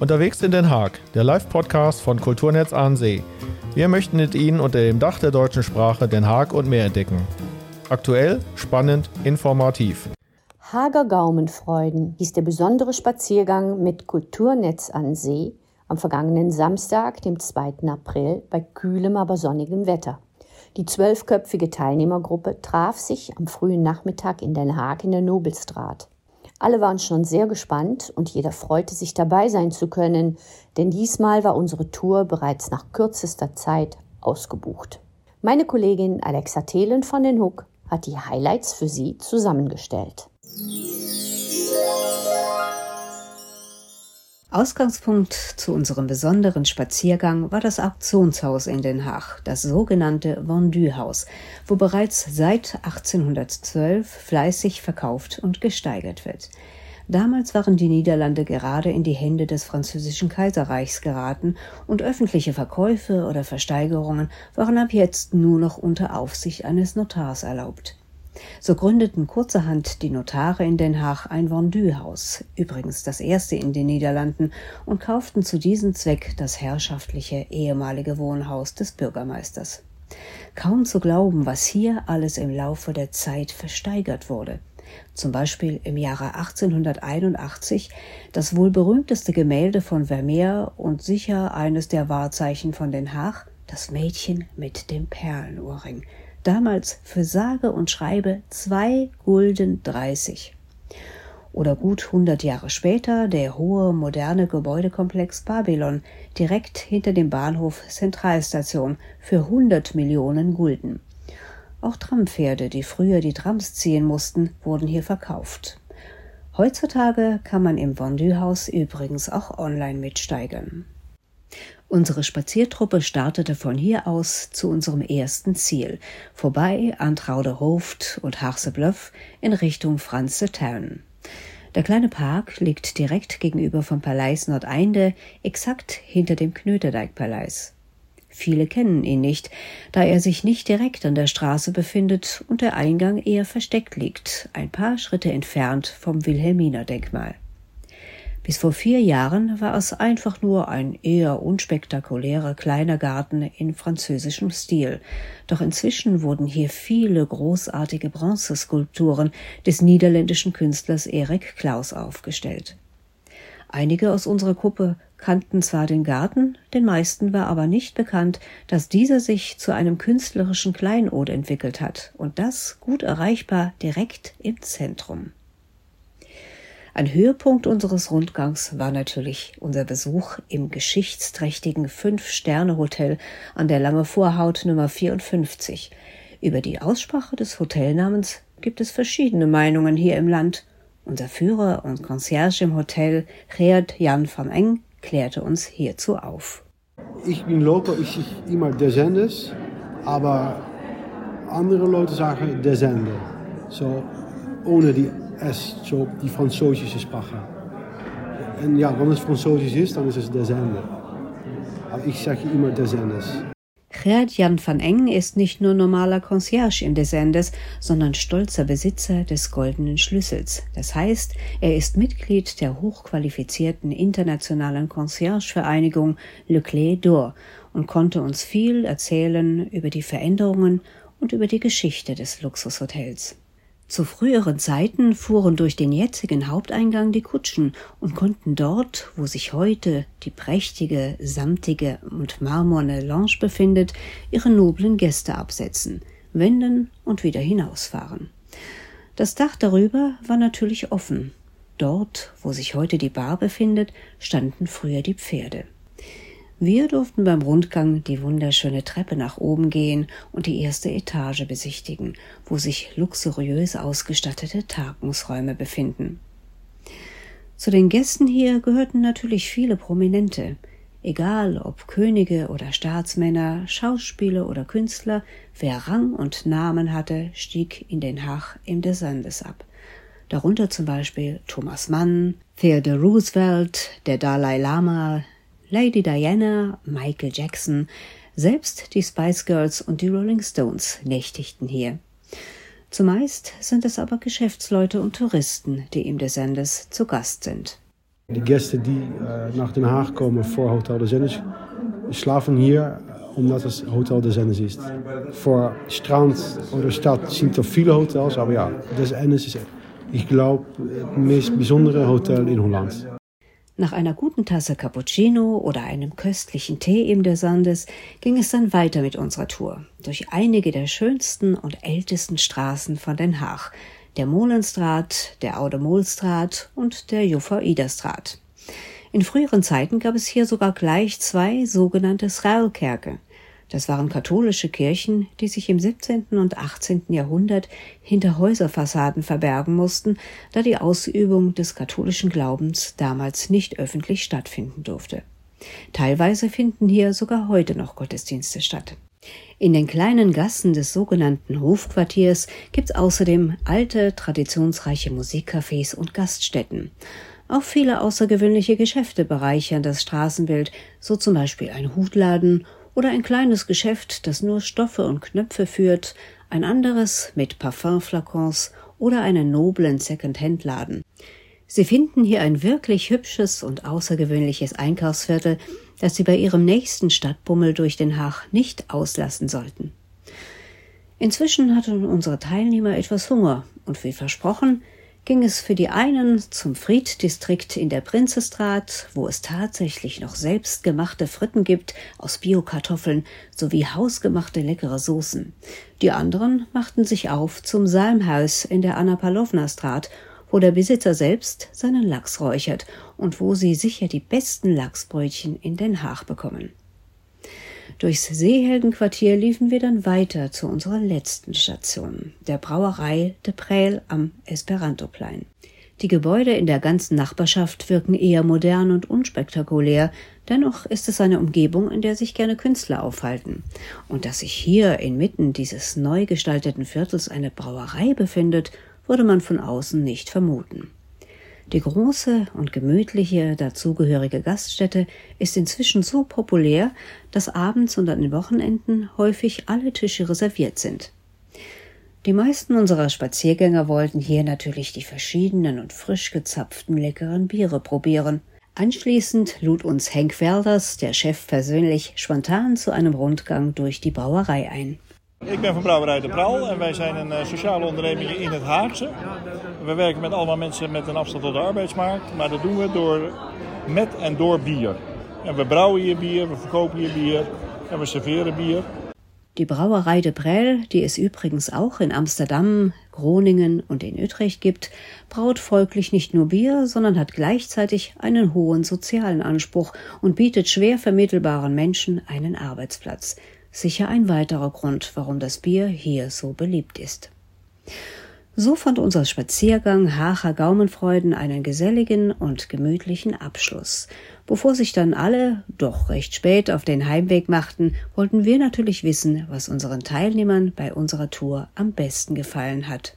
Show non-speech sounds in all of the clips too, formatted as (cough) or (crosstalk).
Unterwegs in Den Haag, der Live-Podcast von Kulturnetz Ahnensee. Wir möchten mit Ihnen unter dem Dach der deutschen Sprache Den Haag und mehr entdecken. Aktuell, spannend, informativ. Hager Gaumenfreuden hieß der besondere Spaziergang mit Kulturnetz an See am vergangenen Samstag, dem 2. April, bei kühlem, aber sonnigem Wetter. Die zwölfköpfige Teilnehmergruppe traf sich am frühen Nachmittag in Den Haag in der Nobelstraat. Alle waren schon sehr gespannt und jeder freute sich dabei sein zu können, denn diesmal war unsere Tour bereits nach kürzester Zeit ausgebucht. Meine Kollegin Alexa Thelen von den Hook hat die Highlights für Sie zusammengestellt. Ausgangspunkt zu unserem besonderen Spaziergang war das Auktionshaus in Den Haag, das sogenannte Vendu-Haus, wo bereits seit 1812 fleißig verkauft und gesteigert wird. Damals waren die Niederlande gerade in die Hände des französischen Kaiserreichs geraten und öffentliche Verkäufe oder Versteigerungen waren ab jetzt nur noch unter Aufsicht eines Notars erlaubt. So gründeten kurzerhand die Notare in Den Haag ein Vendu-Haus, übrigens das erste in den Niederlanden, und kauften zu diesem Zweck das herrschaftliche ehemalige Wohnhaus des Bürgermeisters. Kaum zu glauben, was hier alles im Laufe der Zeit versteigert wurde. Zum Beispiel im Jahre 1881 das wohl berühmteste Gemälde von Vermeer und sicher eines der Wahrzeichen von Den Haag, das Mädchen mit dem Perlenohrring damals für sage und schreibe zwei Gulden dreißig. Oder gut hundert Jahre später der hohe moderne Gebäudekomplex Babylon direkt hinter dem Bahnhof Zentralstation für hundert Millionen Gulden. Auch Trampferde, die früher die Trams ziehen mussten, wurden hier verkauft. Heutzutage kann man im Vendu-Haus übrigens auch online mitsteigern. Unsere Spaziertruppe startete von hier aus zu unserem ersten Ziel, vorbei an Trauderhoft und Harsebluff in Richtung Franze-Tern. Der kleine Park liegt direkt gegenüber vom Palais Nordeinde, exakt hinter dem Knöterdijk-Palais. Viele kennen ihn nicht, da er sich nicht direkt an der Straße befindet und der Eingang eher versteckt liegt, ein paar Schritte entfernt vom Wilhelminer-Denkmal. Bis vor vier Jahren war es einfach nur ein eher unspektakulärer kleiner Garten in französischem Stil. Doch inzwischen wurden hier viele großartige Bronzeskulpturen des niederländischen Künstlers Erik Klaus aufgestellt. Einige aus unserer Gruppe kannten zwar den Garten, den meisten war aber nicht bekannt, dass dieser sich zu einem künstlerischen Kleinod entwickelt hat und das gut erreichbar direkt im Zentrum. Ein Höhepunkt unseres Rundgangs war natürlich unser Besuch im geschichtsträchtigen Fünf-Sterne-Hotel an der Lange Vorhaut Nummer 54. Über die Aussprache des Hotelnamens gibt es verschiedene Meinungen hier im Land. Unser Führer und Concierge im Hotel, Geert Jan van Eng, klärte uns hierzu auf. Ich bin local, ich sage immer der Sendes, aber andere Leute sagen der Sender. So, ohne die S, zo die Französische Sprache. En ja, wenn es Französisch ist, dann ist es der Sender. Aber ich sage immer der Sendes. Gerd Jan van Eng ist nicht nur normaler Concierge in Descendes, sondern stolzer Besitzer des goldenen Schlüssels. Das heißt, er ist Mitglied der hochqualifizierten internationalen Concierge-Vereinigung Le Clé d'Or und konnte uns viel erzählen über die Veränderungen und über die Geschichte des Luxushotels. Zu früheren Zeiten fuhren durch den jetzigen Haupteingang die Kutschen und konnten dort, wo sich heute die prächtige, samtige und marmorne Lounge befindet, ihre noblen Gäste absetzen, wenden und wieder hinausfahren. Das Dach darüber war natürlich offen. Dort, wo sich heute die Bar befindet, standen früher die Pferde. Wir durften beim Rundgang die wunderschöne Treppe nach oben gehen und die erste Etage besichtigen, wo sich luxuriös ausgestattete Tagungsräume befinden. Zu den Gästen hier gehörten natürlich viele Prominente. Egal ob Könige oder Staatsmänner, Schauspieler oder Künstler, wer Rang und Namen hatte, stieg in den Haag im des Sandes ab. Darunter zum Beispiel Thomas Mann, Theodore Roosevelt, der Dalai Lama, Lady Diana, Michael Jackson, selbst die Spice Girls und die Rolling Stones nächtigten hier. Zumeist sind es aber Geschäftsleute und Touristen, die im Descenders zu Gast sind. Die Gäste, die äh, nach Den Haag kommen vor Hotel de Zennis, schlafen hier, omdat het Hotel de Zennis ist. Vor Strand oder Stadt sind er viele Hotels, aber ja, de Ennis ist, ich glaube, das meest besondere Hotel in Holland. Nach einer guten Tasse Cappuccino oder einem köstlichen Tee im des Sandes ging es dann weiter mit unserer Tour durch einige der schönsten und ältesten Straßen von Den Haag, der Molenstraat, der Oude Molstraat und der Juffer-Ida-Straat. In früheren Zeiten gab es hier sogar gleich zwei sogenannte Schuilkerken, das waren katholische Kirchen, die sich im 17. und 18. Jahrhundert hinter Häuserfassaden verbergen mussten, da die Ausübung des katholischen Glaubens damals nicht öffentlich stattfinden durfte. Teilweise finden hier sogar heute noch Gottesdienste statt. In den kleinen Gassen des sogenannten Hofquartiers gibt's außerdem alte, traditionsreiche Musikcafés und Gaststätten. Auch viele außergewöhnliche Geschäfte bereichern das Straßenbild, so zum Beispiel ein Hutladen oder ein kleines Geschäft, das nur Stoffe und Knöpfe führt, ein anderes mit Parfumflakons oder einen noblen Second-Hand-Laden. Sie finden hier ein wirklich hübsches und außergewöhnliches Einkaufsviertel, das Sie bei Ihrem nächsten Stadtbummel durch Den Haag nicht auslassen sollten. Inzwischen hatten unsere Teilnehmer etwas Hunger und wie versprochen ging es für die einen zum Frieddistrikt in der Prinzestraat, wo es tatsächlich noch selbstgemachte Fritten gibt aus Biokartoffeln sowie hausgemachte leckere Soßen. Die anderen machten sich auf zum Salmhaus in der Anna Pavlovna Straat, wo der Besitzer selbst seinen Lachs räuchert und wo sie sicher die besten Lachsbrötchen in Den Haag bekommen. Durchs Seeheldenquartier liefen wir dann weiter zu unserer letzten Station, der Brauerei de Prel am Esperantoplein. Die Gebäude in der ganzen Nachbarschaft wirken eher modern und unspektakulär, dennoch ist es eine Umgebung, in der sich gerne Künstler aufhalten. Und dass sich hier inmitten dieses neu gestalteten Viertels eine Brauerei befindet, würde man von außen nicht vermuten. Die große und gemütliche dazugehörige Gaststätte ist inzwischen so populär, dass abends und an den Wochenenden häufig alle Tische reserviert sind. Die meisten unserer Spaziergänger wollten hier natürlich die verschiedenen und frisch gezapften leckeren Biere probieren. Anschließend lud uns Henk Welders, der Chef persönlich, spontan zu einem Rundgang durch die Brauerei ein. Ik ben van Brouwerij de Pral en wij zijn een eh, sociale onderneming in het Haagse. We werken met allemaal mensen met een afstand tot de arbeidsmarkt, maar dat doen we door, met en door bier. En we brouwen hier bier, we verkopen hier bier en we serveren bier. Die Brauerei de Prel, die es übrigens auch in Amsterdam, Groningen und in Utrecht gibt, braut folglich nicht nur Bier, sondern hat gleichzeitig einen hohen sozialen Anspruch und bietet schwer vermittelbaren Menschen einen Arbeitsplatz. Sicher ein weiterer Grund, warum das Bier hier so beliebt ist. So fand unser Spaziergang Haacher Gaumenfreuden einen geselligen und gemütlichen Abschluss. Bevor sich dann alle, doch recht spät, auf den Heimweg machten, wollten wir natürlich wissen, was unseren Teilnehmern bei unserer Tour am besten gefallen hat.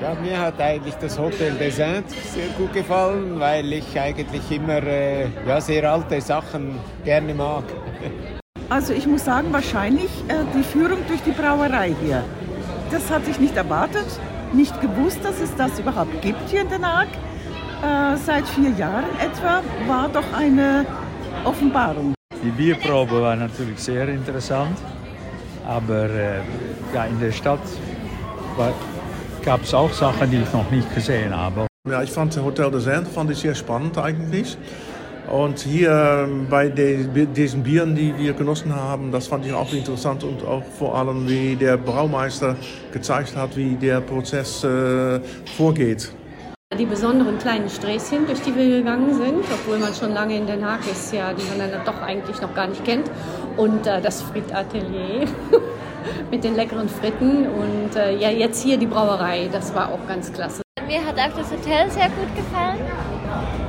Ja, mir hat eigentlich das Hotel des Indes sehr gut gefallen, weil ich eigentlich immer äh, ja, sehr alte Sachen gerne mag. (laughs) Also ich muss sagen, wahrscheinlich äh, die Führung durch die Brauerei hier. Das hatte ich nicht erwartet, nicht gewusst, dass es das überhaupt gibt hier in Den Haag. Äh, seit vier Jahren etwa war doch eine Offenbarung. Die Bierprobe war natürlich sehr interessant, aber äh, ja, in der Stadt gab es auch Sachen, die ich noch nicht gesehen habe. Ja, ich fand Hotel de Zand fand ich sehr spannend eigentlich. Und hier bei diesen Bieren, die wir genossen haben, das fand ich auch interessant und auch vor allem, wie der Braumeister gezeigt hat, wie der Prozess äh, vorgeht. Die besonderen kleinen Sträßchen, durch die wir gegangen sind, obwohl man schon lange in Den Haag ist, ja, die man dann doch eigentlich noch gar nicht kennt. Und äh, das Frittatelier (laughs) mit den leckeren Fritten und äh, ja, jetzt hier die Brauerei, das war auch ganz klasse. Mir hat auch das Hotel sehr gut gefallen.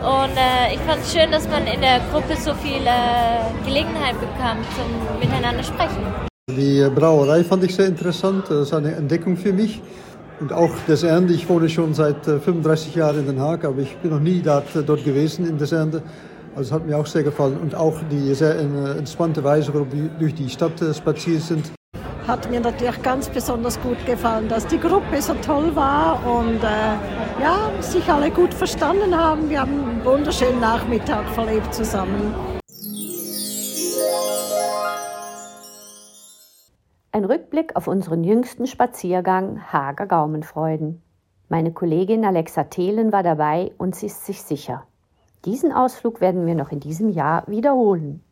Und äh, ich fand es schön, dass man in der Gruppe so viel äh, Gelegenheit bekam zum Miteinander sprechen. Die Brauerei fand ich sehr interessant. Das ist eine Entdeckung für mich. Und auch das Ende. Ich wohne schon seit 35 äh, Jahren in Den Haag, aber ich bin noch nie dort, äh, dort gewesen in das Ende. Also es hat mir auch sehr gefallen. Und auch die sehr äh, entspannte Weise, warum wir durch die Stadt spaziert sind. Hat mir natürlich ganz besonders gut gefallen, dass die Gruppe so toll war und äh, ja, sich alle gut verstanden haben. Wir haben einen wunderschönen Nachmittag verlebt zusammen. Ein Rückblick auf unseren jüngsten Spaziergang Hager Gaumenfreuden. Meine Kollegin Alexa Thelen war dabei und sie ist sich sicher. Diesen Ausflug werden wir noch in diesem Jahr wiederholen.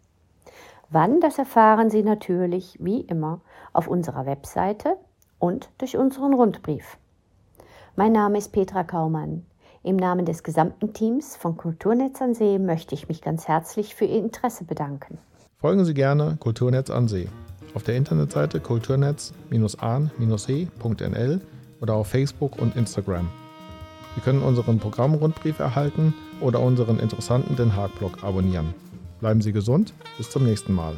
Wann, das erfahren Sie natürlich, wie immer, auf unserer Webseite und durch unseren Rundbrief. Mein Name ist Petra Kaumann. Im Namen des gesamten Teams von Kulturnetz an See möchte ich mich ganz herzlich für Ihr Interesse bedanken. Folgen Sie gerne Kulturnetz an See auf der Internetseite kulturnetz-an-see.nl oder auf Facebook und Instagram. Sie können unseren Programmrundbrief erhalten oder unseren interessanten Den Haag-Blog abonnieren. Bleiben Sie gesund, bis zum nächsten Mal.